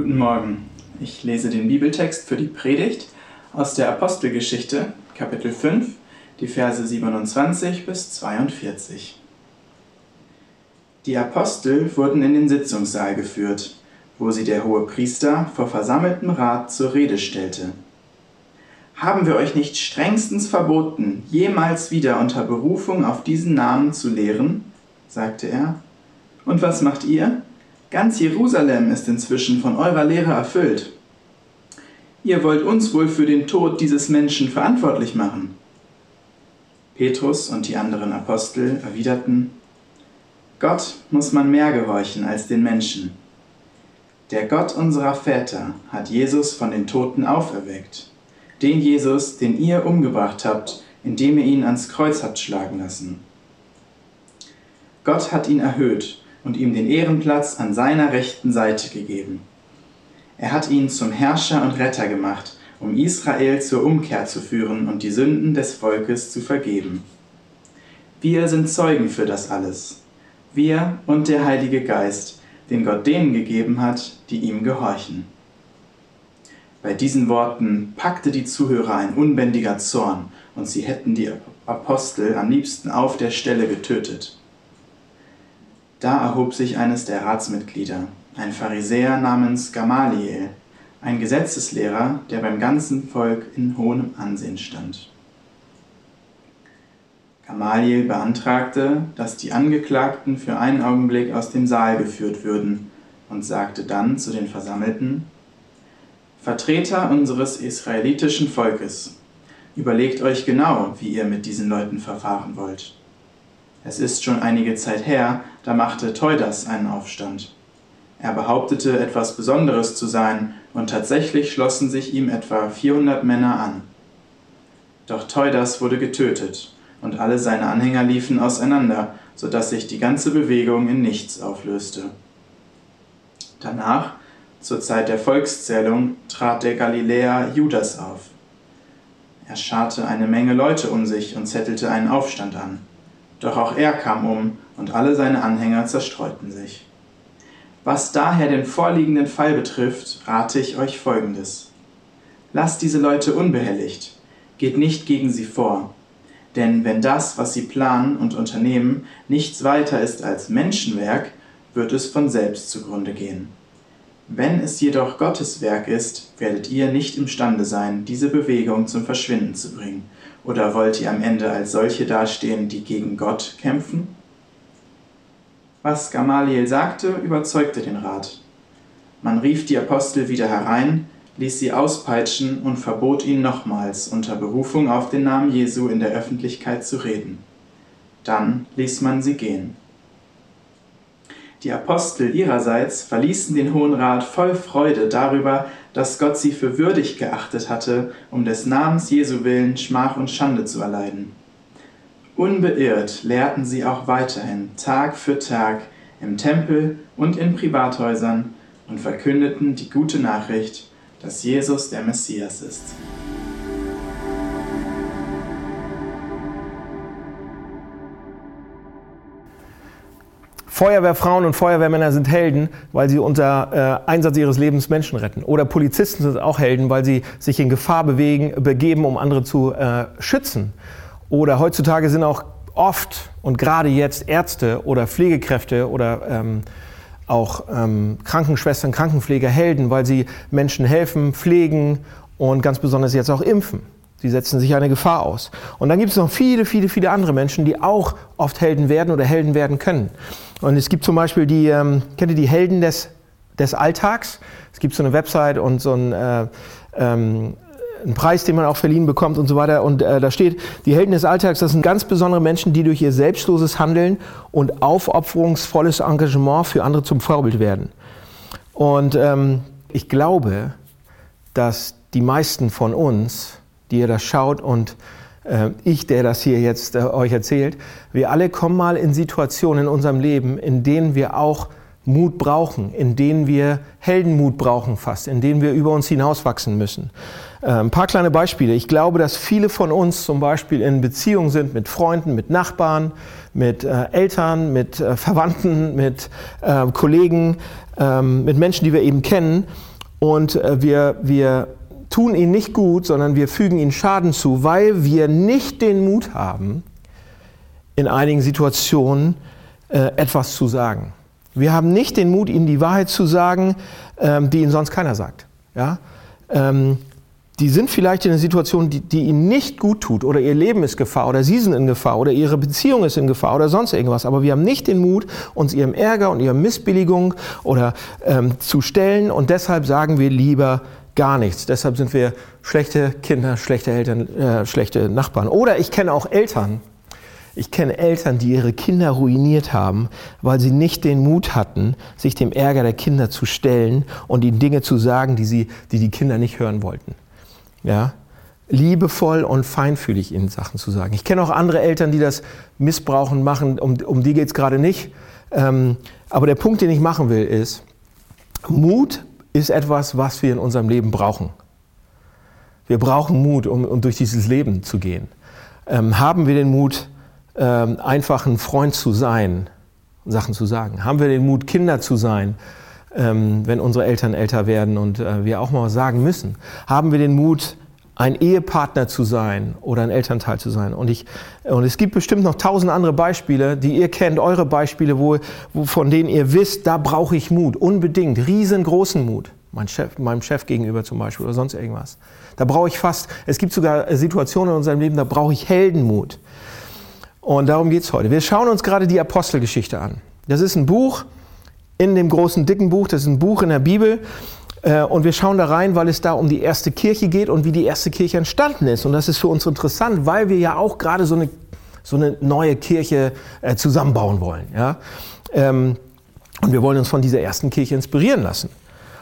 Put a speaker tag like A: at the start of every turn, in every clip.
A: Guten Morgen. Ich lese den Bibeltext für die Predigt aus der Apostelgeschichte, Kapitel 5, die Verse 27 bis 42. Die Apostel wurden in den Sitzungssaal geführt, wo sie der hohe Priester vor versammeltem Rat zur Rede stellte. Haben wir euch nicht strengstens verboten, jemals wieder unter Berufung auf diesen Namen zu lehren? sagte er. Und was macht ihr? Ganz Jerusalem ist inzwischen von eurer Lehre erfüllt. Ihr wollt uns wohl für den Tod dieses Menschen verantwortlich machen. Petrus und die anderen Apostel erwiderten, Gott muss man mehr gehorchen als den Menschen. Der Gott unserer Väter hat Jesus von den Toten auferweckt, den Jesus, den ihr umgebracht habt, indem ihr ihn ans Kreuz habt schlagen lassen. Gott hat ihn erhöht und ihm den Ehrenplatz an seiner rechten Seite gegeben. Er hat ihn zum Herrscher und Retter gemacht, um Israel zur Umkehr zu führen und die Sünden des Volkes zu vergeben. Wir sind Zeugen für das alles. Wir und der Heilige Geist, den Gott denen gegeben hat, die ihm gehorchen. Bei diesen Worten packte die Zuhörer ein unbändiger Zorn, und sie hätten die Apostel am liebsten auf der Stelle getötet. Da erhob sich eines der Ratsmitglieder, ein Pharisäer namens Gamaliel, ein Gesetzeslehrer, der beim ganzen Volk in hohem Ansehen stand. Gamaliel beantragte, dass die Angeklagten für einen Augenblick aus dem Saal geführt würden und sagte dann zu den Versammelten, Vertreter unseres israelitischen Volkes, überlegt euch genau, wie ihr mit diesen Leuten verfahren wollt. Es ist schon einige Zeit her, da machte Teudas einen Aufstand. Er behauptete, etwas Besonderes zu sein, und tatsächlich schlossen sich ihm etwa 400 Männer an. Doch Teudas wurde getötet, und alle seine Anhänger liefen auseinander, so dass sich die ganze Bewegung in nichts auflöste. Danach, zur Zeit der Volkszählung, trat der Galiläer Judas auf. Er scharte eine Menge Leute um sich und zettelte einen Aufstand an. Doch auch er kam um und alle seine Anhänger zerstreuten sich. Was daher den vorliegenden Fall betrifft, rate ich euch Folgendes. Lasst diese Leute unbehelligt, geht nicht gegen sie vor, denn wenn das, was sie planen und unternehmen, nichts weiter ist als Menschenwerk, wird es von selbst zugrunde gehen. Wenn es jedoch Gottes Werk ist, werdet ihr nicht imstande sein, diese Bewegung zum Verschwinden zu bringen oder wollt ihr am Ende als solche dastehen, die gegen Gott kämpfen? Was Gamaliel sagte, überzeugte den Rat. Man rief die Apostel wieder herein, ließ sie auspeitschen und verbot ihnen nochmals unter Berufung auf den Namen Jesu in der Öffentlichkeit zu reden. Dann ließ man sie gehen. Die Apostel ihrerseits verließen den Hohen Rat voll Freude darüber, dass Gott sie für würdig geachtet hatte, um des Namens Jesu willen Schmach und Schande zu erleiden. Unbeirrt lehrten sie auch weiterhin Tag für Tag im Tempel und in Privathäusern und verkündeten die gute Nachricht, dass Jesus der Messias ist.
B: Feuerwehrfrauen und Feuerwehrmänner sind Helden, weil sie unter äh, Einsatz ihres Lebens Menschen retten. Oder Polizisten sind auch Helden, weil sie sich in Gefahr bewegen, begeben, um andere zu äh, schützen. Oder heutzutage sind auch oft und gerade jetzt Ärzte oder Pflegekräfte oder ähm, auch ähm, Krankenschwestern, Krankenpfleger Helden, weil sie Menschen helfen, pflegen und ganz besonders jetzt auch impfen. Sie setzen sich eine Gefahr aus. Und dann gibt es noch viele, viele, viele andere Menschen, die auch oft Helden werden oder Helden werden können. Und es gibt zum Beispiel die, ähm, kennt ihr die Helden des, des Alltags? Es gibt so eine Website und so ein, äh, ähm, einen Preis, den man auch verliehen bekommt und so weiter. Und äh, da steht, die Helden des Alltags, das sind ganz besondere Menschen, die durch ihr selbstloses Handeln und aufopferungsvolles Engagement für andere zum Vorbild werden. Und ähm, ich glaube, dass die meisten von uns die ihr das schaut und äh, ich, der das hier jetzt äh, euch erzählt, wir alle kommen mal in Situationen in unserem Leben, in denen wir auch Mut brauchen, in denen wir Heldenmut brauchen fast, in denen wir über uns hinauswachsen müssen. Äh, ein paar kleine Beispiele. Ich glaube, dass viele von uns zum Beispiel in Beziehungen sind mit Freunden, mit Nachbarn, mit äh, Eltern, mit äh, Verwandten, mit äh, Kollegen, ähm, mit Menschen, die wir eben kennen, und äh, wir, wir tun ihnen nicht gut, sondern wir fügen ihnen Schaden zu, weil wir nicht den Mut haben, in einigen Situationen äh, etwas zu sagen. Wir haben nicht den Mut, ihnen die Wahrheit zu sagen, ähm, die ihnen sonst keiner sagt. Ja? Ähm, die sind vielleicht in einer Situation, die, die, ihnen nicht gut tut oder ihr Leben ist Gefahr oder sie sind in Gefahr oder ihre Beziehung ist in Gefahr oder sonst irgendwas. Aber wir haben nicht den Mut, uns ihrem Ärger und ihrer Missbilligung oder ähm, zu stellen und deshalb sagen wir lieber gar nichts. Deshalb sind wir schlechte Kinder, schlechte Eltern, äh, schlechte Nachbarn. Oder ich kenne auch Eltern, ich kenne Eltern, die ihre Kinder ruiniert haben, weil sie nicht den Mut hatten, sich dem Ärger der Kinder zu stellen und ihnen Dinge zu sagen, die, sie, die die Kinder nicht hören wollten. Ja? Liebevoll und feinfühlig ihnen Sachen zu sagen. Ich kenne auch andere Eltern, die das missbrauchen, machen, um, um die geht es gerade nicht. Ähm, aber der Punkt, den ich machen will, ist, Mut ist etwas, was wir in unserem Leben brauchen. Wir brauchen Mut, um, um durch dieses Leben zu gehen. Ähm, haben wir den Mut, ähm, einfach ein Freund zu sein, Sachen zu sagen? Haben wir den Mut, Kinder zu sein, ähm, wenn unsere Eltern älter werden und äh, wir auch mal sagen müssen? Haben wir den Mut, ein Ehepartner zu sein oder ein Elternteil zu sein. Und, ich, und es gibt bestimmt noch tausend andere Beispiele, die ihr kennt, eure Beispiele, wo, wo, von denen ihr wisst, da brauche ich Mut, unbedingt, riesengroßen Mut. Mein Chef, meinem Chef gegenüber zum Beispiel oder sonst irgendwas. Da brauche ich fast, es gibt sogar Situationen in unserem Leben, da brauche ich Heldenmut. Und darum geht es heute. Wir schauen uns gerade die Apostelgeschichte an. Das ist ein Buch in dem großen, dicken Buch, das ist ein Buch in der Bibel. Äh, und wir schauen da rein, weil es da um die erste Kirche geht und wie die erste Kirche entstanden ist. Und das ist für uns interessant, weil wir ja auch gerade so eine, so eine neue Kirche äh, zusammenbauen wollen. Ähm, und wir wollen uns von dieser ersten Kirche inspirieren lassen.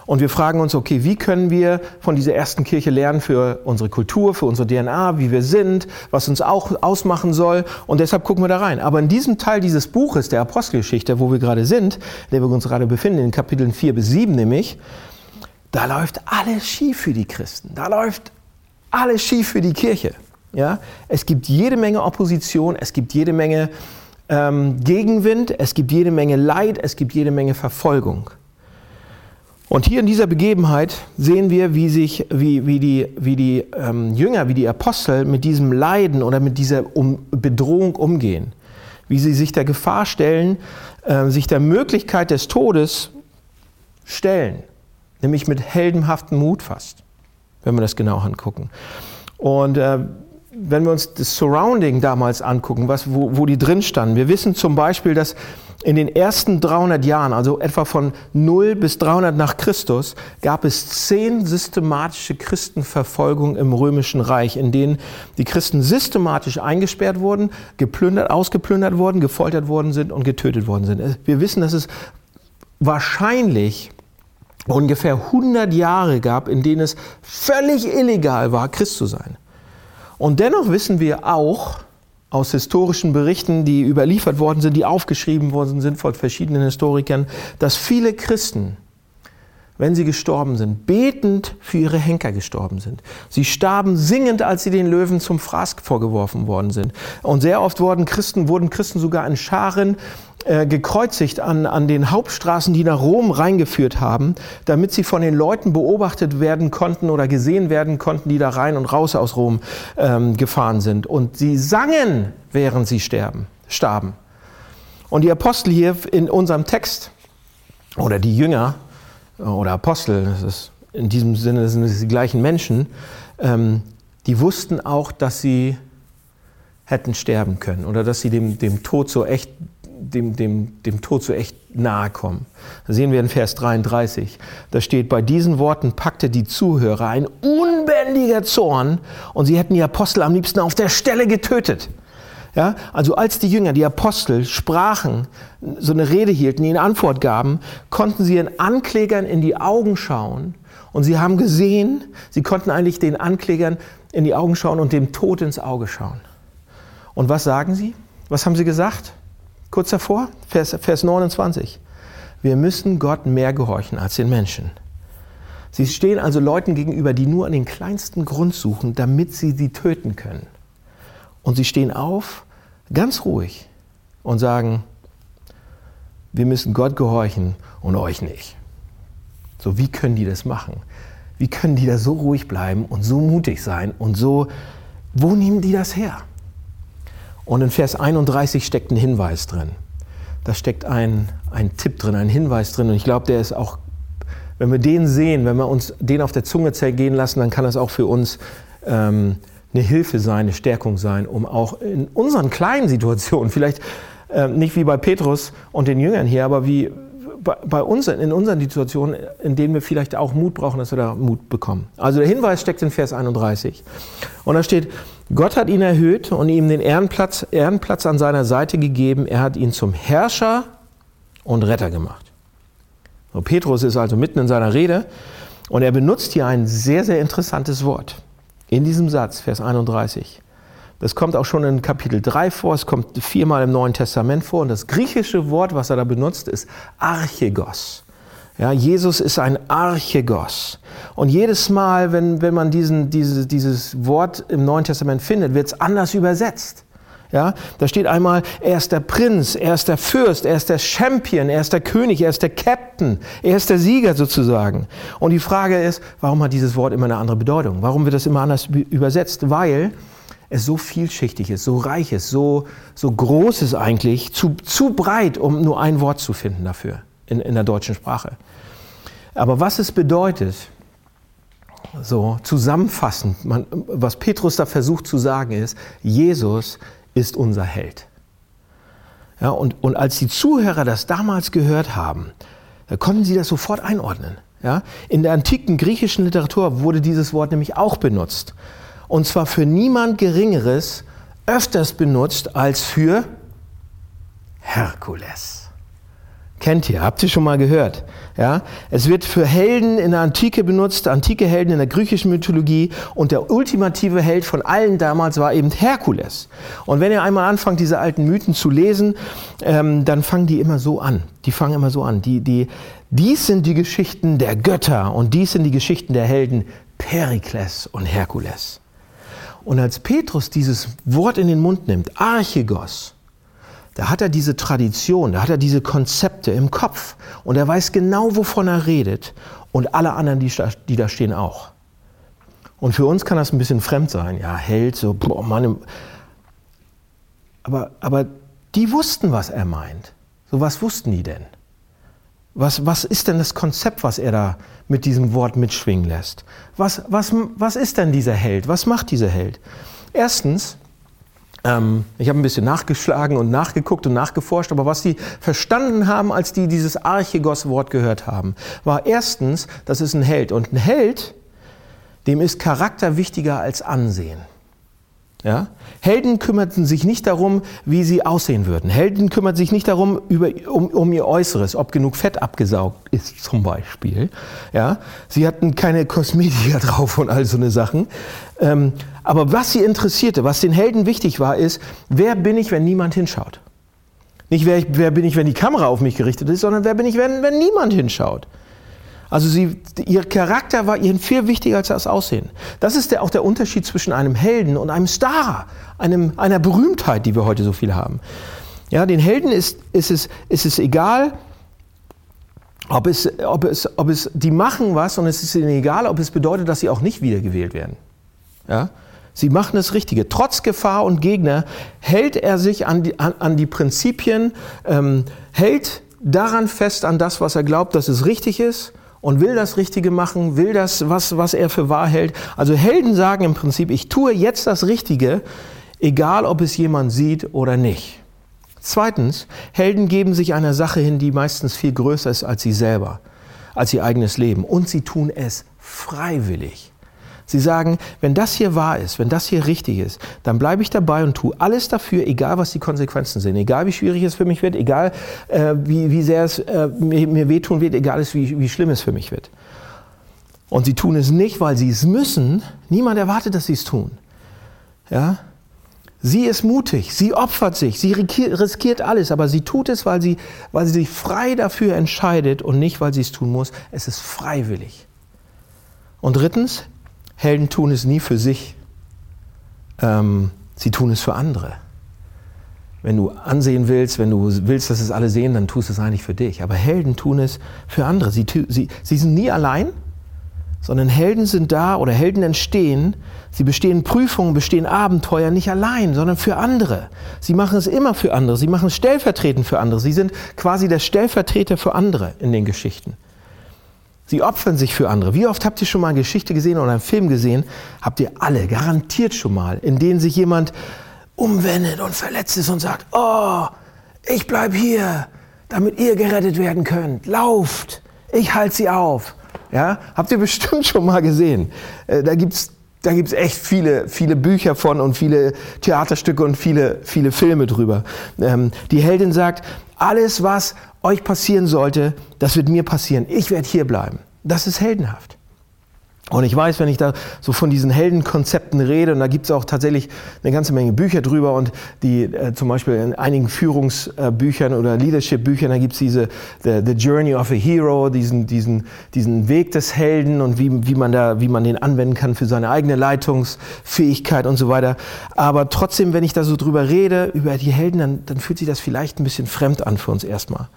B: Und wir fragen uns, okay, wie können wir von dieser ersten Kirche lernen für unsere Kultur, für unsere DNA, wie wir sind, was uns auch ausmachen soll. Und deshalb gucken wir da rein. Aber in diesem Teil dieses Buches, der Apostelgeschichte, wo wir gerade sind, in der wir uns gerade befinden, in Kapiteln 4 bis 7 nämlich, da läuft alles schief für die Christen. Da läuft alles schief für die Kirche. Ja? Es gibt jede Menge Opposition, es gibt jede Menge ähm, Gegenwind, es gibt jede Menge Leid, es gibt jede Menge Verfolgung. Und hier in dieser Begebenheit sehen wir, wie, sich, wie, wie die, wie die ähm, Jünger, wie die Apostel mit diesem Leiden oder mit dieser um Bedrohung umgehen. Wie sie sich der Gefahr stellen, äh, sich der Möglichkeit des Todes stellen. Nämlich mit heldenhaftem Mut fast, wenn wir das genau angucken. Und äh, wenn wir uns das Surrounding damals angucken, was, wo, wo die drin standen, wir wissen zum Beispiel, dass in den ersten 300 Jahren, also etwa von 0 bis 300 nach Christus, gab es zehn systematische Christenverfolgungen im Römischen Reich, in denen die Christen systematisch eingesperrt wurden, geplündert, ausgeplündert wurden, gefoltert worden sind und getötet worden sind. Wir wissen, dass es wahrscheinlich ungefähr 100 Jahre gab, in denen es völlig illegal war, Christ zu sein. Und dennoch wissen wir auch, aus historischen Berichten, die überliefert worden sind, die aufgeschrieben worden sind von verschiedenen Historikern, dass viele Christen, wenn sie gestorben sind, betend für ihre Henker gestorben sind. Sie starben singend, als sie den Löwen zum Fraß vorgeworfen worden sind. Und sehr oft wurden Christen, wurden Christen sogar in Scharen äh, gekreuzigt an, an den Hauptstraßen, die nach Rom reingeführt haben, damit sie von den Leuten beobachtet werden konnten oder gesehen werden konnten, die da rein und raus aus Rom ähm, gefahren sind. Und sie sangen, während sie sterben, starben. Und die Apostel hier in unserem Text oder die Jünger oder Apostel, das ist in diesem Sinne sind es die gleichen Menschen, ähm, die wussten auch, dass sie hätten sterben können oder dass sie dem, dem Tod so echt dem, dem, dem Tod so echt nahe kommen. Da sehen wir in Vers 33. Da steht, bei diesen Worten packte die Zuhörer ein unbändiger Zorn und sie hätten die Apostel am liebsten auf der Stelle getötet. Ja, also als die Jünger, die Apostel sprachen, so eine Rede hielten, ihnen Antwort gaben, konnten sie ihren Anklägern in die Augen schauen und sie haben gesehen, sie konnten eigentlich den Anklägern in die Augen schauen und dem Tod ins Auge schauen. Und was sagen sie? Was haben sie gesagt? Kurz davor, Vers, Vers 29. Wir müssen Gott mehr gehorchen als den Menschen. Sie stehen also Leuten gegenüber, die nur an den kleinsten Grund suchen, damit sie sie töten können. Und sie stehen auf, ganz ruhig, und sagen, wir müssen Gott gehorchen und euch nicht. So, wie können die das machen? Wie können die da so ruhig bleiben und so mutig sein und so, wo nehmen die das her? Und in Vers 31 steckt ein Hinweis drin. Da steckt ein, ein Tipp drin, ein Hinweis drin. Und ich glaube, der ist auch, wenn wir den sehen, wenn wir uns den auf der Zunge zergehen lassen, dann kann das auch für uns ähm, eine Hilfe sein, eine Stärkung sein, um auch in unseren kleinen Situationen, vielleicht äh, nicht wie bei Petrus und den Jüngern hier, aber wie, bei uns, in unseren Situationen, in denen wir vielleicht auch Mut brauchen, dass wir da Mut bekommen. Also der Hinweis steckt in Vers 31. Und da steht, Gott hat ihn erhöht und ihm den Ehrenplatz, Ehrenplatz an seiner Seite gegeben. Er hat ihn zum Herrscher und Retter gemacht. So, Petrus ist also mitten in seiner Rede und er benutzt hier ein sehr, sehr interessantes Wort. In diesem Satz, Vers 31. Das kommt auch schon in Kapitel 3 vor, es kommt viermal im Neuen Testament vor und das griechische Wort, was er da benutzt, ist Archegos. Ja, Jesus ist ein Archegos. Und jedes Mal, wenn, wenn man diesen, diese, dieses Wort im Neuen Testament findet, wird es anders übersetzt. Ja, da steht einmal, er ist der Prinz, er ist der Fürst, er ist der Champion, er ist der König, er ist der Captain, er ist der Sieger sozusagen. Und die Frage ist, warum hat dieses Wort immer eine andere Bedeutung? Warum wird das immer anders übersetzt? Weil es so vielschichtig ist, so reich ist, so, so groß ist eigentlich, zu, zu breit, um nur ein Wort zu finden dafür in, in der deutschen Sprache. Aber was es bedeutet, so zusammenfassend, man, was Petrus da versucht zu sagen ist, Jesus ist unser Held. Ja, und, und als die Zuhörer das damals gehört haben, konnten sie das sofort einordnen. Ja? In der antiken griechischen Literatur wurde dieses Wort nämlich auch benutzt und zwar für niemand Geringeres öfters benutzt als für Herkules. Kennt ihr, habt ihr schon mal gehört? Ja? Es wird für Helden in der Antike benutzt, antike Helden in der griechischen Mythologie und der ultimative Held von allen damals war eben Herkules. Und wenn ihr einmal anfangt, diese alten Mythen zu lesen, ähm, dann fangen die immer so an. Die fangen immer so an. Die, die, dies sind die Geschichten der Götter und dies sind die Geschichten der Helden Perikles und Herkules. Und als Petrus dieses Wort in den Mund nimmt, Archegos, da hat er diese Tradition, da hat er diese Konzepte im Kopf und er weiß genau, wovon er redet und alle anderen, die, die da stehen, auch. Und für uns kann das ein bisschen fremd sein. Ja, Held, so, boah, Mann. Aber, aber die wussten, was er meint. So, was wussten die denn? Was, was ist denn das Konzept, was er da mit diesem Wort mitschwingen lässt? Was, was, was ist denn dieser Held? Was macht dieser Held? Erstens, ähm, ich habe ein bisschen nachgeschlagen und nachgeguckt und nachgeforscht, aber was die verstanden haben, als die dieses Archegos-Wort gehört haben, war erstens, das ist ein Held. Und ein Held, dem ist Charakter wichtiger als Ansehen. Ja? Helden kümmerten sich nicht darum, wie sie aussehen würden. Helden kümmerten sich nicht darum, über, um, um, ihr Äußeres, ob genug Fett abgesaugt ist zum Beispiel. Ja? Sie hatten keine Kosmetika drauf und all so eine Sachen. Ähm, aber was sie interessierte, was den Helden wichtig war, ist, wer bin ich, wenn niemand hinschaut? Nicht wer, ich, wer bin ich, wenn die Kamera auf mich gerichtet ist, sondern wer bin ich, wenn, wenn niemand hinschaut? Also sie, ihr Charakter war ihnen viel wichtiger als das Aussehen. Das ist der, auch der Unterschied zwischen einem Helden und einem Star, einem, einer Berühmtheit, die wir heute so viel haben. Ja, den Helden ist, ist, es, ist es egal, ob es, ob, es, ob es, die machen was und es ist ihnen egal, ob es bedeutet, dass sie auch nicht wiedergewählt werden. Ja? Sie machen das Richtige. Trotz Gefahr und Gegner hält er sich an die, an, an die Prinzipien, ähm, hält daran fest, an das, was er glaubt, dass es richtig ist und will das Richtige machen, will das, was, was er für wahr hält. Also Helden sagen im Prinzip, ich tue jetzt das Richtige, egal ob es jemand sieht oder nicht. Zweitens, Helden geben sich einer Sache hin, die meistens viel größer ist als sie selber, als ihr eigenes Leben. Und sie tun es freiwillig. Sie sagen, wenn das hier wahr ist, wenn das hier richtig ist, dann bleibe ich dabei und tue alles dafür, egal was die Konsequenzen sind, egal wie schwierig es für mich wird, egal äh, wie, wie sehr es äh, mir, mir, wehtun wird, egal wie, wie schlimm es für mich wird. Und sie tun es nicht, weil sie es müssen. Niemand erwartet, dass sie es tun. Ja? Sie ist mutig, sie opfert sich, sie riskiert alles, aber sie tut es, weil sie, weil sie sich frei dafür entscheidet und nicht, weil sie es tun muss. Es ist freiwillig. Und drittens, Helden tun es nie für sich, ähm, sie tun es für andere. Wenn du ansehen willst, wenn du willst, dass es alle sehen, dann tust du es eigentlich für dich. Aber Helden tun es für andere. Sie, sie, sie sind nie allein, sondern Helden sind da oder Helden entstehen. Sie bestehen Prüfungen, bestehen Abenteuer nicht allein, sondern für andere. Sie machen es immer für andere. Sie machen es stellvertretend für andere. Sie sind quasi der Stellvertreter für andere in den Geschichten. Sie opfern sich für andere. Wie oft habt ihr schon mal eine Geschichte gesehen oder einen Film gesehen? Habt ihr alle garantiert schon mal, in denen sich jemand umwendet und verletzt ist und sagt, oh, ich bleib hier, damit ihr gerettet werden könnt. Lauft, ich halte sie auf. Ja, habt ihr bestimmt schon mal gesehen. Äh, da gibt's da gibt's echt viele, viele Bücher von und viele Theaterstücke und viele, viele Filme drüber. Ähm, die Heldin sagt, alles, was euch passieren sollte, das wird mir passieren. Ich werde hier bleiben. Das ist heldenhaft. Und ich weiß, wenn ich da so von diesen Heldenkonzepten rede, und da gibt es auch tatsächlich eine ganze Menge Bücher drüber und die äh, zum Beispiel in einigen Führungsbüchern oder Leadership-Büchern, da gibt es diese the, the, Journey of a Hero, diesen, diesen, diesen Weg des Helden und wie, wie, man da, wie man den anwenden kann für seine eigene Leitungsfähigkeit und so weiter. Aber trotzdem, wenn ich da so drüber rede, über die Helden, dann, dann fühlt sich das vielleicht ein bisschen fremd an für uns erstmal.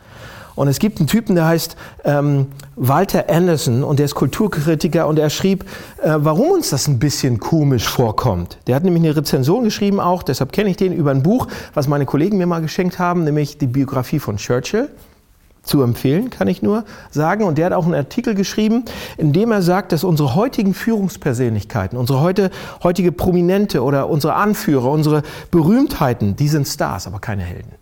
B: Und es gibt einen Typen, der heißt ähm, Walter Anderson und der ist Kulturkritiker und er schrieb, äh, warum uns das ein bisschen komisch vorkommt. Der hat nämlich eine Rezension geschrieben auch, deshalb kenne ich den, über ein Buch, was meine Kollegen mir mal geschenkt haben, nämlich die Biografie von Churchill. Zu empfehlen, kann ich nur sagen. Und der hat auch einen Artikel geschrieben, in dem er sagt, dass unsere heutigen Führungspersönlichkeiten, unsere heute, heutige Prominente oder unsere Anführer, unsere Berühmtheiten, die sind Stars, aber keine Helden.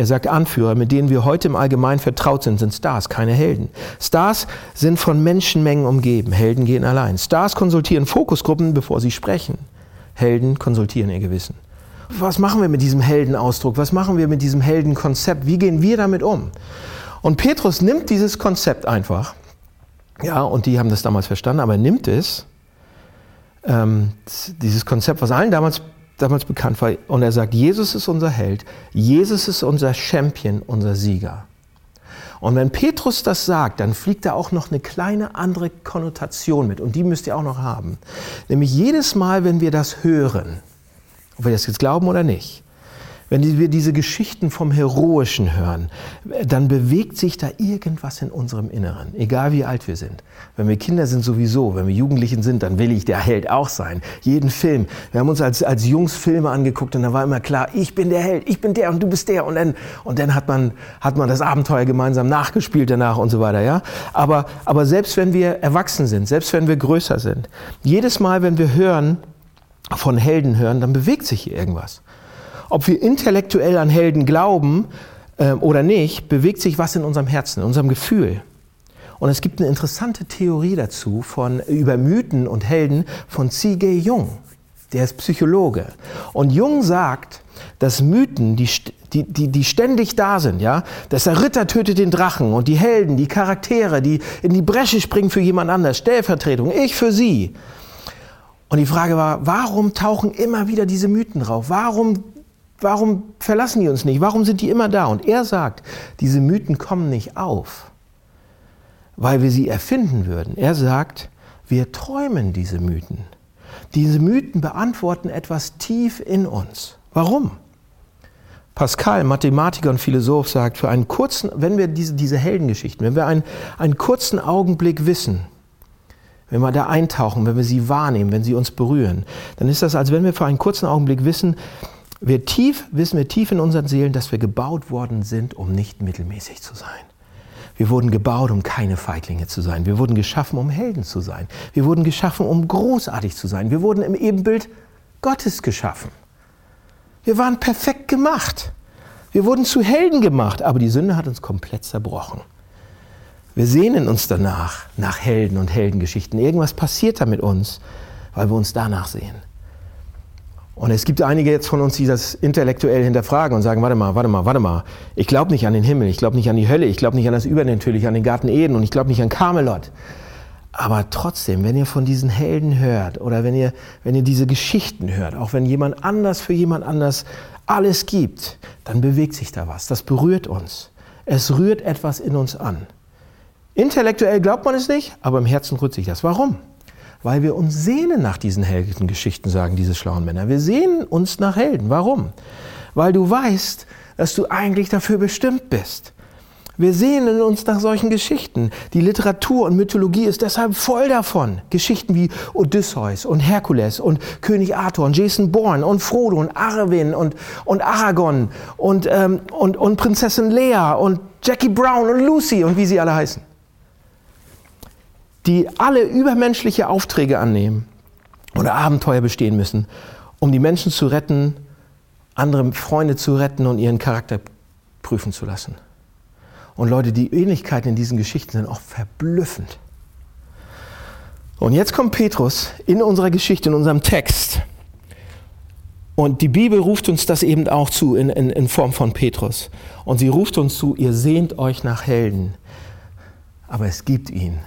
B: Er sagt Anführer, mit denen wir heute im Allgemeinen vertraut sind, sind Stars, keine Helden. Stars sind von Menschenmengen umgeben. Helden gehen allein. Stars konsultieren Fokusgruppen, bevor sie sprechen. Helden konsultieren ihr Gewissen. Was machen wir mit diesem Heldenausdruck? Was machen wir mit diesem Heldenkonzept? Wie gehen wir damit um? Und Petrus nimmt dieses Konzept einfach. Ja, und die haben das damals verstanden, aber er nimmt es, ähm, dieses Konzept, was allen damals damals bekannt war. Und er sagt, Jesus ist unser Held, Jesus ist unser Champion, unser Sieger. Und wenn Petrus das sagt, dann fliegt da auch noch eine kleine andere Konnotation mit. Und die müsst ihr auch noch haben. Nämlich jedes Mal, wenn wir das hören, ob wir das jetzt glauben oder nicht, wenn wir diese Geschichten vom Heroischen hören, dann bewegt sich da irgendwas in unserem Inneren, egal wie alt wir sind. Wenn wir Kinder sind sowieso, wenn wir Jugendlichen sind, dann will ich der Held auch sein. Jeden Film. Wir haben uns als, als Jungs Filme angeguckt und da war immer klar, ich bin der Held, ich bin der und du bist der. Und dann, und dann hat, man, hat man das Abenteuer gemeinsam nachgespielt danach und so weiter. Ja? Aber, aber selbst wenn wir erwachsen sind, selbst wenn wir größer sind, jedes Mal, wenn wir hören, von Helden hören, dann bewegt sich hier irgendwas. Ob wir intellektuell an Helden glauben äh, oder nicht, bewegt sich was in unserem Herzen, in unserem Gefühl. Und es gibt eine interessante Theorie dazu von, über Mythen und Helden von C.G. Jung. Der ist Psychologe. Und Jung sagt, dass Mythen, die, die, die, die ständig da sind, ja, dass der Ritter tötet den Drachen und die Helden, die Charaktere, die in die Bresche springen für jemand anders, Stellvertretung, ich für sie. Und die Frage war, warum tauchen immer wieder diese Mythen drauf? Warum Warum verlassen die uns nicht? Warum sind die immer da? Und er sagt, diese Mythen kommen nicht auf, weil wir sie erfinden würden. Er sagt, wir träumen diese Mythen. Diese Mythen beantworten etwas tief in uns. Warum? Pascal, Mathematiker und Philosoph, sagt, für einen kurzen, wenn wir diese, diese Heldengeschichten, wenn wir einen, einen kurzen Augenblick wissen, wenn wir da eintauchen, wenn wir sie wahrnehmen, wenn sie uns berühren, dann ist das, als wenn wir für einen kurzen Augenblick wissen, wir tief, wissen wir tief in unseren Seelen, dass wir gebaut worden sind, um nicht mittelmäßig zu sein. Wir wurden gebaut, um keine Feiglinge zu sein. Wir wurden geschaffen, um Helden zu sein. Wir wurden geschaffen, um großartig zu sein. Wir wurden im Ebenbild Gottes geschaffen. Wir waren perfekt gemacht. Wir wurden zu Helden gemacht, aber die Sünde hat uns komplett zerbrochen. Wir sehnen uns danach, nach Helden und Heldengeschichten. Irgendwas passiert da mit uns, weil wir uns danach sehen. Und es gibt einige jetzt von uns, die das intellektuell hinterfragen und sagen, warte mal, warte mal, warte mal. Ich glaube nicht an den Himmel, ich glaube nicht an die Hölle, ich glaube nicht an das Übernatürliche, an den Garten Eden und ich glaube nicht an Camelot. Aber trotzdem, wenn ihr von diesen Helden hört oder wenn ihr, wenn ihr diese Geschichten hört, auch wenn jemand anders für jemand anders alles gibt, dann bewegt sich da was. Das berührt uns. Es rührt etwas in uns an. Intellektuell glaubt man es nicht, aber im Herzen rührt sich das. Warum? Weil wir uns sehnen nach diesen Heldengeschichten, sagen diese schlauen Männer. Wir sehnen uns nach Helden. Warum? weil du weißt, dass du eigentlich dafür bestimmt bist. Wir sehnen uns nach solchen Geschichten. Die Literatur und Mythologie ist deshalb voll davon. Geschichten wie Odysseus und Herkules und König Arthur und Jason Bourne und Frodo und Arwen und, und Aragorn und, ähm, und, und Prinzessin Lea und Jackie Brown und Lucy und wie sie alle heißen. Die alle übermenschliche Aufträge annehmen oder Abenteuer bestehen müssen, um die Menschen zu retten, andere Freunde zu retten und ihren Charakter prüfen zu lassen. Und Leute, die Ähnlichkeiten in diesen Geschichten sind auch verblüffend. Und jetzt kommt Petrus in unserer Geschichte, in unserem Text. Und die Bibel ruft uns das eben auch zu in, in, in Form von Petrus. Und sie ruft uns zu, ihr sehnt euch nach Helden. Aber es gibt ihn.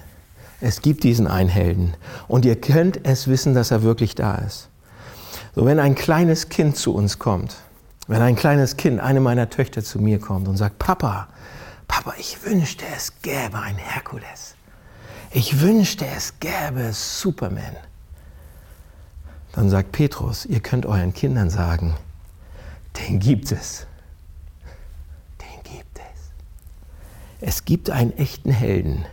B: Es gibt diesen einen Helden. Und ihr könnt es wissen, dass er wirklich da ist. So, wenn ein kleines Kind zu uns kommt, wenn ein kleines Kind, eine meiner Töchter zu mir kommt und sagt, Papa, Papa, ich wünschte, es gäbe ein Herkules. Ich wünschte, es gäbe Superman. Dann sagt Petrus, ihr könnt euren Kindern sagen, den gibt es. Den gibt es. Es gibt einen echten Helden,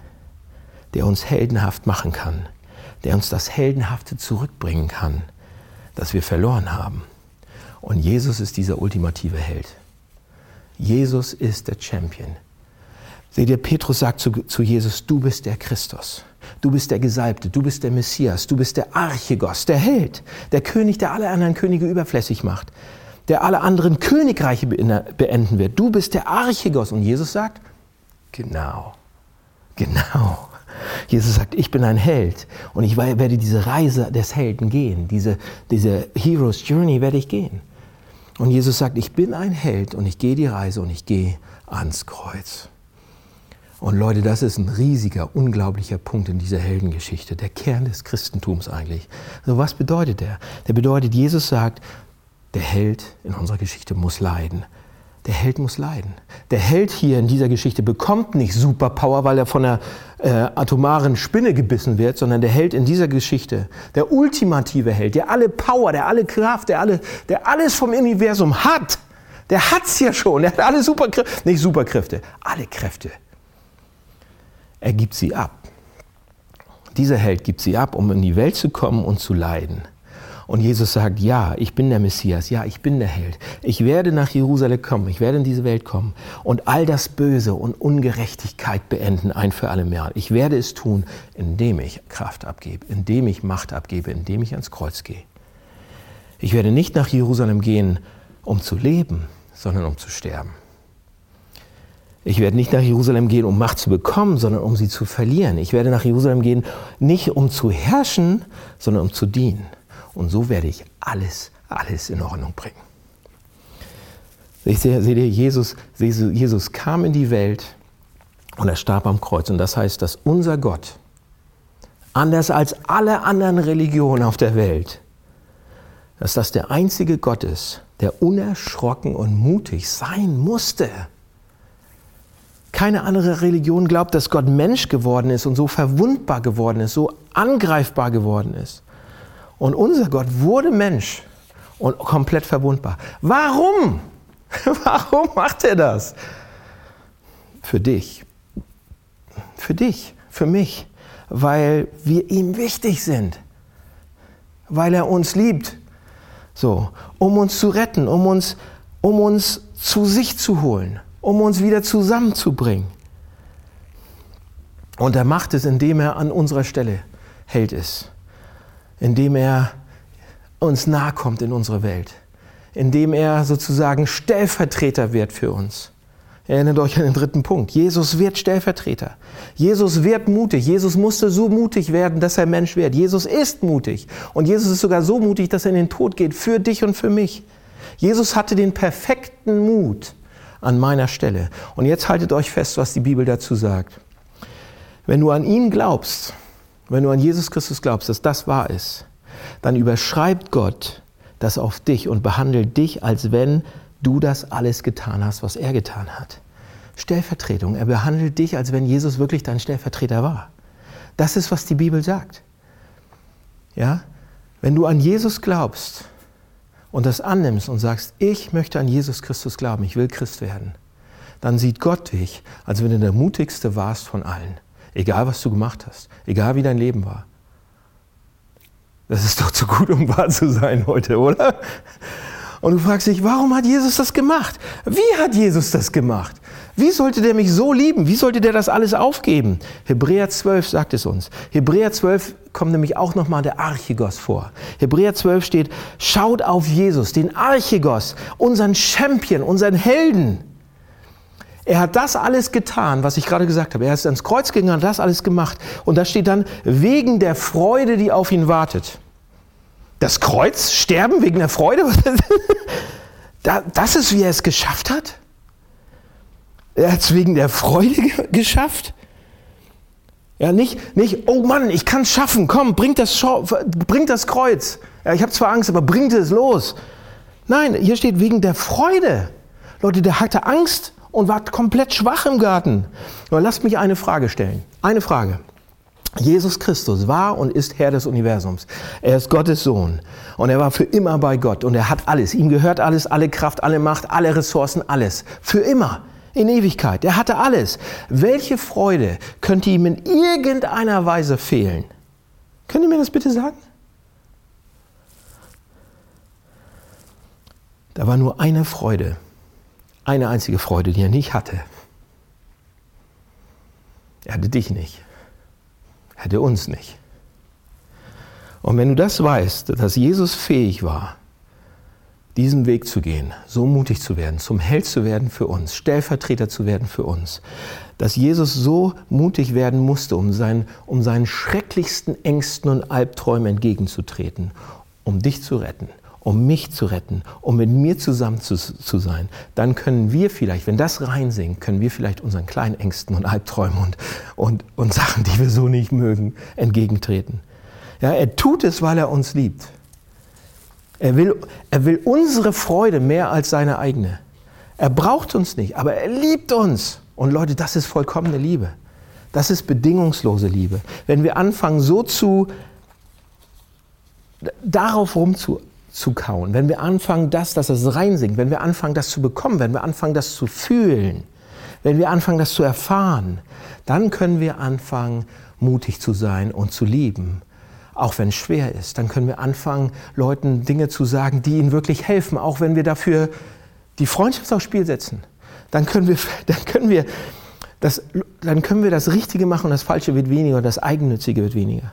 B: der uns heldenhaft machen kann, der uns das Heldenhafte zurückbringen kann, das wir verloren haben. Und Jesus ist dieser ultimative Held. Jesus ist der Champion. Seht ihr, Petrus sagt zu, zu, Jesus, du bist der Christus, du bist der Gesalbte, du bist der Messias, du bist der Archegos, der Held, der König, der alle anderen Könige überflüssig macht, der alle anderen Königreiche beenden wird. Du bist der Archegos. Und Jesus sagt, genau, genau. Jesus sagt, ich bin ein Held und ich werde diese Reise des Helden gehen, diese, diese Hero's Journey werde ich gehen. Und Jesus sagt, ich bin ein Held und ich gehe die Reise und ich gehe ans Kreuz. Und Leute, das ist ein riesiger, unglaublicher Punkt in dieser Heldengeschichte, der Kern des Christentums eigentlich. Also was bedeutet der? Der bedeutet, Jesus sagt, der Held in unserer Geschichte muss leiden. Der Held muss leiden. Der Held hier in dieser Geschichte bekommt nicht Superpower, weil er von einer äh, atomaren Spinne gebissen wird, sondern der Held in dieser Geschichte, der ultimative Held, der alle Power, der alle Kraft, der, alle, der alles vom Universum hat, der hat's ja schon, der hat alle Superkräfte, nicht Superkräfte, alle Kräfte er gibt sie ab. Dieser Held gibt sie ab, um in die Welt zu kommen und zu leiden. Und Jesus sagt, ja, ich bin der Messias, ja, ich bin der Held. Ich werde nach Jerusalem kommen, ich werde in diese Welt kommen und all das Böse und Ungerechtigkeit beenden, ein für alle Mal. Ich werde es tun, indem ich Kraft abgebe, indem ich Macht abgebe, indem ich ans Kreuz gehe. Ich werde nicht nach Jerusalem gehen, um zu leben, sondern um zu sterben. Ich werde nicht nach Jerusalem gehen, um Macht zu bekommen, sondern um sie zu verlieren. Ich werde nach Jerusalem gehen, nicht um zu herrschen, sondern um zu dienen. Und so werde ich alles, alles in Ordnung bringen. Seht ihr, Jesus, Jesus kam in die Welt und er starb am Kreuz. Und das heißt, dass unser Gott, anders als alle anderen Religionen auf der Welt, dass das der einzige Gott ist, der unerschrocken und mutig sein musste keine andere Religion glaubt, dass Gott Mensch geworden ist und so verwundbar geworden ist, so angreifbar geworden ist. Und unser Gott wurde Mensch und komplett verwundbar. Warum? Warum macht er das? Für dich. Für dich, für mich. Weil wir ihm wichtig sind. Weil er uns liebt. So, um uns zu retten, um uns, um uns zu sich zu holen um uns wieder zusammenzubringen. Und er macht es, indem er an unserer Stelle hält ist, indem er uns nahe kommt in unsere Welt, indem er sozusagen Stellvertreter wird für uns. Erinnert euch an den dritten Punkt. Jesus wird Stellvertreter. Jesus wird mutig. Jesus musste so mutig werden, dass er Mensch wird. Jesus ist mutig. Und Jesus ist sogar so mutig, dass er in den Tod geht für dich und für mich. Jesus hatte den perfekten Mut, an meiner Stelle. Und jetzt haltet euch fest, was die Bibel dazu sagt. Wenn du an ihn glaubst, wenn du an Jesus Christus glaubst, dass das wahr ist, dann überschreibt Gott das auf dich und behandelt dich, als wenn du das alles getan hast, was er getan hat. Stellvertretung. Er behandelt dich, als wenn Jesus wirklich dein Stellvertreter war. Das ist, was die Bibel sagt. Ja? Wenn du an Jesus glaubst und das annimmst und sagst, ich möchte an Jesus Christus glauben, ich will Christ werden, dann sieht Gott dich, als wenn du der mutigste warst von allen. Egal, was du gemacht hast, egal wie dein Leben war. Das ist doch zu gut, um wahr zu sein heute, oder? Und du fragst dich, warum hat Jesus das gemacht? Wie hat Jesus das gemacht? Wie sollte der mich so lieben? Wie sollte der das alles aufgeben? Hebräer 12 sagt es uns. Hebräer 12 kommt nämlich auch nochmal der Archigos vor. Hebräer 12 steht, schaut auf Jesus, den Archigos, unseren Champion, unseren Helden. Er hat das alles getan, was ich gerade gesagt habe. Er ist ans Kreuz gegangen, hat das alles gemacht. Und da steht dann, wegen der Freude, die auf ihn wartet. Das Kreuz, sterben wegen der Freude? Das ist, wie er es geschafft hat? Er hat es wegen der Freude geschafft? Ja, nicht, nicht, oh Mann, ich kann es schaffen, komm, bring das, bring das Kreuz. Ja, ich habe zwar Angst, aber bringt es los. Nein, hier steht wegen der Freude. Leute, der hatte Angst und war komplett schwach im Garten. Aber lasst mich eine Frage stellen. Eine Frage. Jesus Christus war und ist Herr des Universums. Er ist Gottes Sohn und er war für immer bei Gott und er hat alles. Ihm gehört alles, alle Kraft, alle Macht, alle Ressourcen, alles. Für immer, in Ewigkeit. Er hatte alles. Welche Freude könnte ihm in irgendeiner Weise fehlen? Könnt ihr mir das bitte sagen? Da war nur eine Freude, eine einzige Freude, die er nicht hatte. Er hatte dich nicht. Er hatte uns nicht. Und wenn du das weißt, dass Jesus fähig war, diesen Weg zu gehen, so mutig zu werden, zum Held zu werden für uns, Stellvertreter zu werden für uns, dass Jesus so mutig werden musste, um seinen, um seinen schrecklichsten Ängsten und Albträumen entgegenzutreten, um dich zu retten, um mich zu retten, um mit mir zusammen zu, zu sein, dann können wir vielleicht, wenn das reinsingt, können wir vielleicht unseren kleinen Ängsten und Albträumen und, und, und Sachen, die wir so nicht mögen, entgegentreten. Ja, er tut es, weil er uns liebt. Er will, er will unsere Freude mehr als seine eigene. Er braucht uns nicht, aber er liebt uns. Und Leute, das ist vollkommene Liebe. Das ist bedingungslose Liebe. Wenn wir anfangen, so zu darauf rumzu zu kauen, wenn wir anfangen, das, dass es reinsinkt, wenn wir anfangen, das zu bekommen, wenn wir anfangen, das zu fühlen, wenn wir anfangen, das zu erfahren, dann können wir anfangen, mutig zu sein und zu lieben. Auch wenn es schwer ist, dann können wir anfangen, Leuten Dinge zu sagen, die ihnen wirklich helfen, auch wenn wir dafür die Freundschaft aufs Spiel setzen. Dann können wir, dann können wir, das, dann können wir das Richtige machen und das Falsche wird weniger und das Eigennützige wird weniger.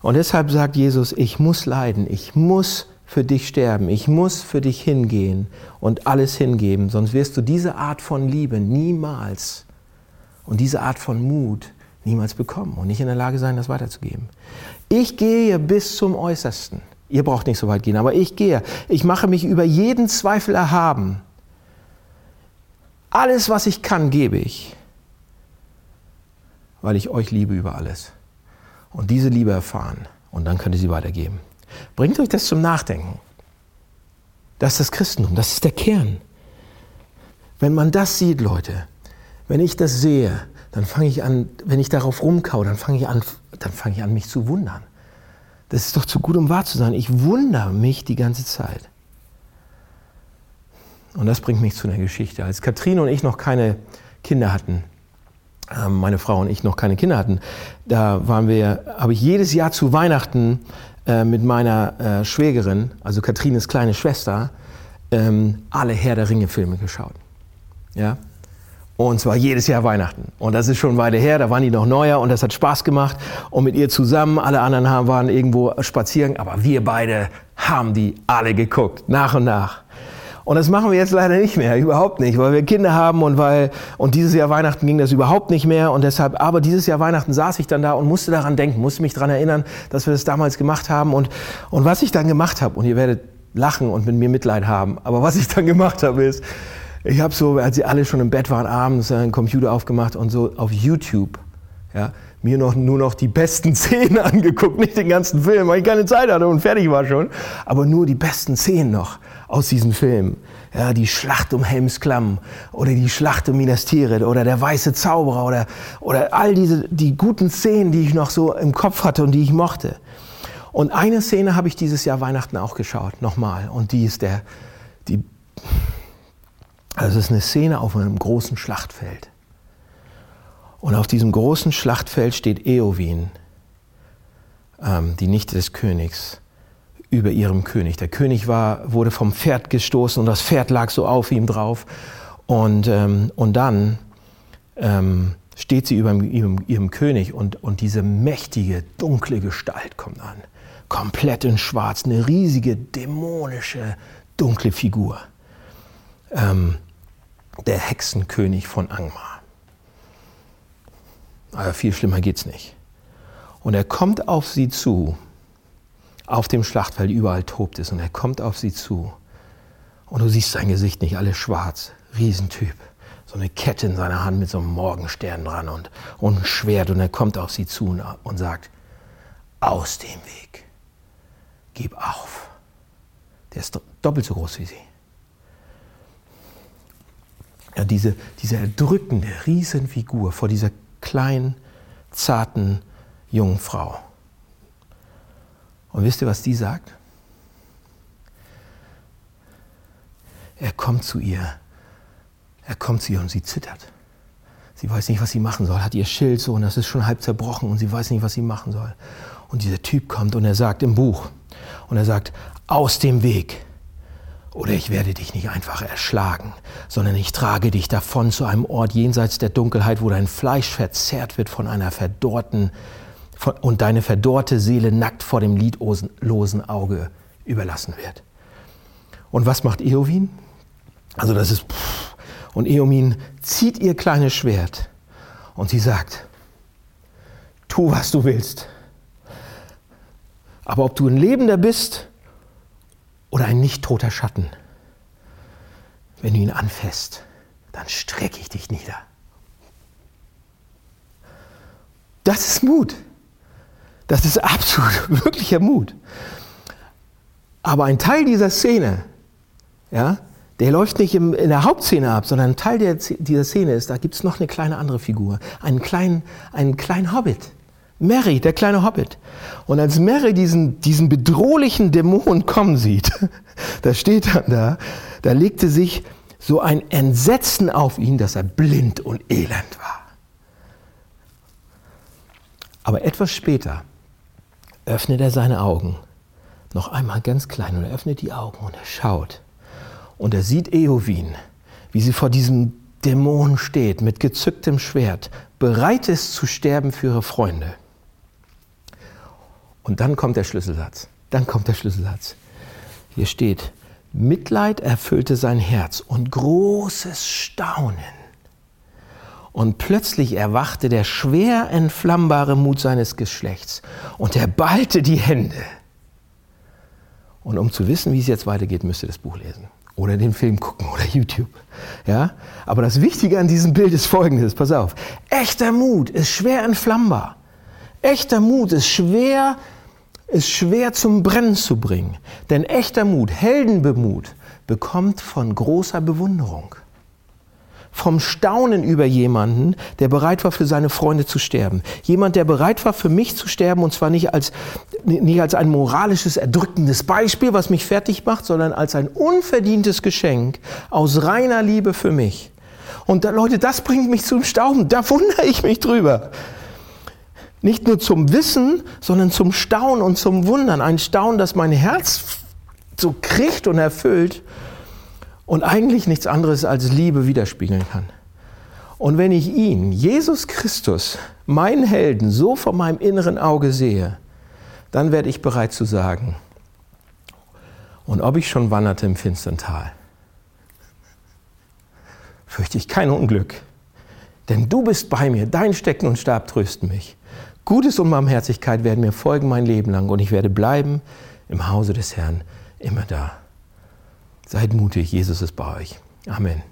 B: Und deshalb sagt Jesus, ich muss leiden, ich muss für dich sterben, ich muss für dich hingehen und alles hingeben, sonst wirst du diese Art von Liebe niemals und diese Art von Mut niemals bekommen und nicht in der Lage sein, das weiterzugeben. Ich gehe bis zum Äußersten. Ihr braucht nicht so weit gehen, aber ich gehe. Ich mache mich über jeden Zweifel erhaben. Alles, was ich kann, gebe ich, weil ich euch liebe über alles und diese Liebe erfahren und dann könnt ihr sie weitergeben. Bringt euch das zum Nachdenken. Das ist das Christentum, das ist der Kern. Wenn man das sieht, Leute, wenn ich das sehe, dann fange ich an, wenn ich darauf rumkau, dann fange ich an, dann fange ich an, mich zu wundern. Das ist doch zu gut, um wahr zu sein. Ich wundere mich die ganze Zeit. Und das bringt mich zu einer Geschichte. Als Katrin und ich noch keine Kinder hatten, meine Frau und ich noch keine Kinder hatten, da waren wir, habe ich jedes Jahr zu Weihnachten äh, mit meiner äh, Schwägerin, also Katrines kleine Schwester, ähm, alle Herr der Ringe Filme geschaut. Ja? Und zwar jedes Jahr Weihnachten. Und das ist schon weiter her, da waren die noch neuer und das hat Spaß gemacht. Und mit ihr zusammen, alle anderen waren irgendwo spazieren, aber wir beide haben die alle geguckt, nach und nach. Und das machen wir jetzt leider nicht mehr, überhaupt nicht, weil wir Kinder haben und weil, und dieses Jahr Weihnachten ging das überhaupt nicht mehr und deshalb, aber dieses Jahr Weihnachten saß ich dann da und musste daran denken, musste mich daran erinnern, dass wir das damals gemacht haben und, und was ich dann gemacht habe, und ihr werdet lachen und mit mir Mitleid haben, aber was ich dann gemacht habe ist, ich habe so, als sie alle schon im Bett waren, abends einen Computer aufgemacht und so auf YouTube, ja, mir noch, nur noch die besten Szenen angeguckt, nicht den ganzen Film, weil ich keine Zeit hatte und fertig war schon, aber nur die besten Szenen noch aus diesen Filmen. Ja, die Schlacht um Helms Klamm oder die Schlacht um Minas Tirith oder der weiße Zauberer oder, oder all diese die guten Szenen, die ich noch so im Kopf hatte und die ich mochte. Und eine Szene habe ich dieses Jahr Weihnachten auch geschaut, nochmal. Und die ist der, die, also es ist eine Szene auf einem großen Schlachtfeld. Und auf diesem großen Schlachtfeld steht Eowyn, ähm, die Nichte des Königs, über ihrem König. Der König war, wurde vom Pferd gestoßen und das Pferd lag so auf ihm drauf. Und, ähm, und dann ähm, steht sie über ihrem, ihrem König und, und diese mächtige, dunkle Gestalt kommt an. Komplett in Schwarz, eine riesige, dämonische, dunkle Figur. Ähm, der Hexenkönig von Angmar. Aber viel schlimmer geht's nicht. Und er kommt auf sie zu, auf dem Schlachtfeld, überall tobt es, und er kommt auf sie zu. Und du siehst sein Gesicht nicht, alles schwarz, Riesentyp. So eine Kette in seiner Hand mit so einem Morgenstern dran und, und ein Schwert. Und er kommt auf sie zu und, und sagt, aus dem Weg, gib auf. Der ist doppelt so groß wie sie. Ja, diese, diese erdrückende Riesenfigur vor dieser kleinen, zarten, jungen Frau. Und wisst ihr, was die sagt? Er kommt zu ihr. Er kommt zu ihr und sie zittert. Sie weiß nicht, was sie machen soll, hat ihr Schild so und das ist schon halb zerbrochen und sie weiß nicht, was sie machen soll. Und dieser Typ kommt und er sagt im Buch, und er sagt, aus dem Weg. Oder ich werde dich nicht einfach erschlagen, sondern ich trage dich davon zu einem Ort jenseits der Dunkelheit, wo dein Fleisch verzerrt wird von einer verdorrten und deine verdorrte Seele nackt vor dem lidlosen Auge überlassen wird. Und was macht Eowyn? Also das ist pff. und Eowyn zieht ihr kleines Schwert und sie sagt: Tu was du willst. Aber ob du ein Lebender bist oder ein nicht toter Schatten, wenn du ihn anfasst, dann strecke ich dich nieder. Das ist Mut. Das ist absolut wirklicher Mut. Aber ein Teil dieser Szene, ja, der läuft nicht im, in der Hauptszene ab, sondern ein Teil der, dieser Szene ist, da gibt es noch eine kleine andere Figur, einen kleinen, einen kleinen Hobbit. Mary, der kleine Hobbit. Und als Mary diesen, diesen bedrohlichen Dämon kommen sieht, da steht dann da, da legte sich so ein Entsetzen auf ihn, dass er blind und elend war. Aber etwas später öffnet er seine Augen, noch einmal ganz klein, und er öffnet die Augen und er schaut. Und er sieht Eowyn, wie sie vor diesem Dämon steht, mit gezücktem Schwert, bereit ist zu sterben für ihre Freunde. Und dann kommt der Schlüsselsatz. Dann kommt der Schlüsselsatz. Hier steht, Mitleid erfüllte sein Herz und großes Staunen. Und plötzlich erwachte der schwer entflammbare Mut seines Geschlechts und er ballte die Hände. Und um zu wissen, wie es jetzt weitergeht, müsst ihr das Buch lesen oder den Film gucken oder YouTube. Ja? Aber das Wichtige an diesem Bild ist folgendes, pass auf. Echter Mut ist schwer entflammbar. Echter Mut ist schwer ist schwer zum Brennen zu bringen. Denn echter Mut, Heldenbemut, bekommt von großer Bewunderung. Vom Staunen über jemanden, der bereit war, für seine Freunde zu sterben. Jemand, der bereit war, für mich zu sterben, und zwar nicht als, nicht als ein moralisches, erdrückendes Beispiel, was mich fertig macht, sondern als ein unverdientes Geschenk aus reiner Liebe für mich. Und da, Leute, das bringt mich zum Staunen. Da wundere ich mich drüber. Nicht nur zum Wissen, sondern zum Staunen und zum Wundern. Ein Staunen, das mein Herz so kriegt und erfüllt und eigentlich nichts anderes als Liebe widerspiegeln kann. Und wenn ich ihn, Jesus Christus, meinen Helden, so vor meinem inneren Auge sehe, dann werde ich bereit zu sagen, und ob ich schon wanderte im finstern Tal, fürchte ich kein Unglück, denn du bist bei mir, dein Stecken und Stab trösten mich. Gutes und Barmherzigkeit werden mir folgen mein Leben lang und ich werde bleiben im Hause des Herrn immer da. Seid mutig, Jesus ist bei euch. Amen.